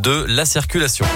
de la circulation.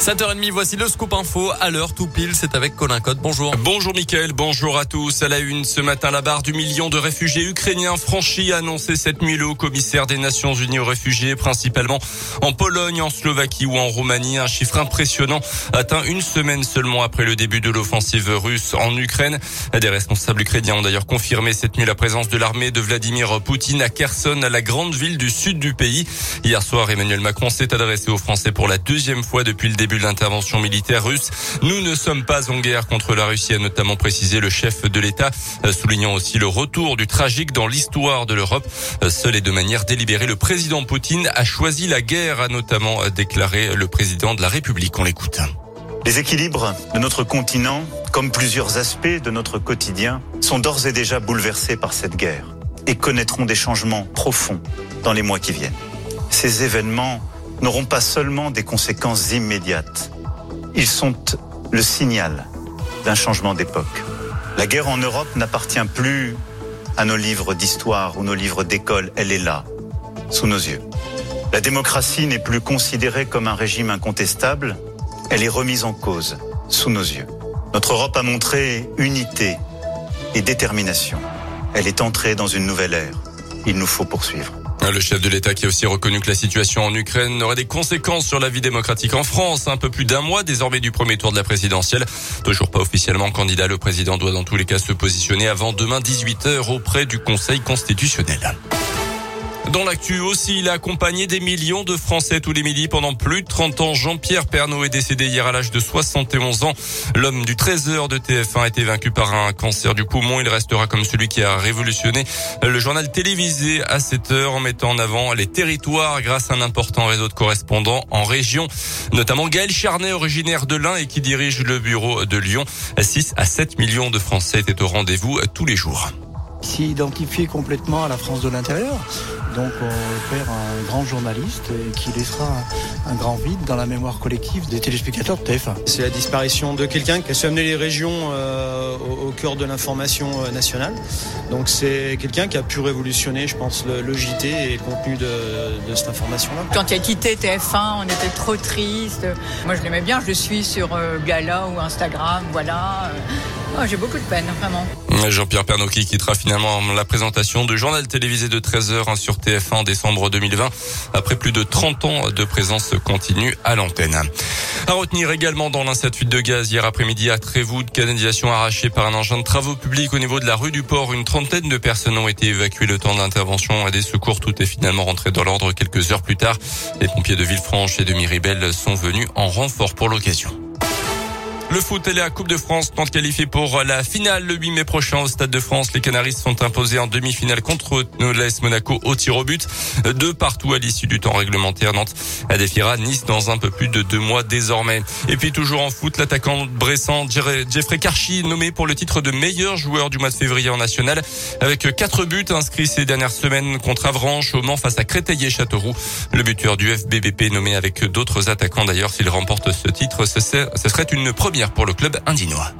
7h30, voici le scoop info à l'heure tout pile, c'est avec Colin Cotte. Bonjour. Bonjour Mickaël, bonjour à tous. À la une, ce matin, la barre du million de réfugiés ukrainiens franchis a annoncé cette nuit le haut commissaire des Nations Unies aux réfugiés, principalement en Pologne, en Slovaquie ou en Roumanie. Un chiffre impressionnant atteint une semaine seulement après le début de l'offensive russe en Ukraine. Des responsables ukrainiens ont d'ailleurs confirmé cette nuit la présence de l'armée de Vladimir Poutine à Kherson, la grande ville du sud du pays. Hier soir, Emmanuel Macron s'est adressé aux Français pour la deuxième fois depuis le début de l'intervention militaire russe. Nous ne sommes pas en guerre contre la Russie, a notamment précisé le chef de l'État, euh, soulignant aussi le retour du tragique dans l'histoire de l'Europe. Euh, seul et de manière délibérée, le président Poutine a choisi la guerre, a notamment euh, déclaré le président de la République. On l'écoute. Les équilibres de notre continent, comme plusieurs aspects de notre quotidien, sont d'ores et déjà bouleversés par cette guerre et connaîtront des changements profonds dans les mois qui viennent. Ces événements n'auront pas seulement des conséquences immédiates, ils sont le signal d'un changement d'époque. La guerre en Europe n'appartient plus à nos livres d'histoire ou nos livres d'école, elle est là, sous nos yeux. La démocratie n'est plus considérée comme un régime incontestable, elle est remise en cause, sous nos yeux. Notre Europe a montré unité et détermination. Elle est entrée dans une nouvelle ère. Il nous faut poursuivre. Le chef de l'État qui a aussi reconnu que la situation en Ukraine aurait des conséquences sur la vie démocratique en France. Un peu plus d'un mois désormais du premier tour de la présidentielle. Toujours pas officiellement candidat, le président doit dans tous les cas se positionner avant demain 18h auprès du Conseil constitutionnel. Dans l'actu aussi, il a accompagné des millions de Français tous les midis pendant plus de 30 ans. Jean-Pierre Pernaud est décédé hier à l'âge de 71 ans. L'homme du 13h de TF1 a été vaincu par un cancer du poumon. Il restera comme celui qui a révolutionné le journal télévisé à 7 heures en mettant en avant les territoires grâce à un important réseau de correspondants en région, notamment Gaël Charnet, originaire de l'Ain et qui dirige le bureau de Lyon. 6 à 7 millions de Français étaient au rendez-vous tous les jours. S'y identifier complètement à la France de l'intérieur. Donc on perd un grand journaliste qui laissera un grand vide dans la mémoire collective des téléspectateurs de TF1. C'est la disparition de quelqu'un qui a su amener les régions euh, au, cœur de l'information euh, nationale. Donc c'est quelqu'un qui a pu révolutionner, je pense, le, JT et le contenu de, cette information-là. Quand il a quitté TF1, on était trop triste. Moi je l'aimais bien, je le suis sur euh, Gala ou Instagram, voilà. Oh, J'ai beaucoup de peine, vraiment. Jean-Pierre Pernaud qui quittera finalement la présentation de journal télévisé de 13h sur TF1 en décembre 2020 après plus de 30 ans de présence continue à l'antenne. À retenir également dans l'incertitude de gaz hier après-midi à Trévoux, canalisation arrachée par un engin de travaux publics au niveau de la rue du Port. Une trentaine de personnes ont été évacuées le temps de l'intervention et des secours. Tout est finalement rentré dans l'ordre quelques heures plus tard. Les pompiers de Villefranche et de Miribel sont venus en renfort pour l'occasion. Le foot et la Coupe de France sont qualifiés pour la finale le 8 mai prochain au Stade de France. Les Canaris sont imposés en demi-finale contre l'AS Monaco au tir au but. De partout à l'issue du temps réglementaire, Nantes défiera Nice dans un peu plus de deux mois désormais. Et puis toujours en foot, l'attaquant Bressan Jeffrey Karchi nommé pour le titre de meilleur joueur du mois de février en national avec quatre buts inscrits ces dernières semaines contre Avranches, au Mans face à Créteil et Châteauroux. Le buteur du FBBP nommé avec d'autres attaquants d'ailleurs s'il remporte ce titre, ce serait une pour le club indinois.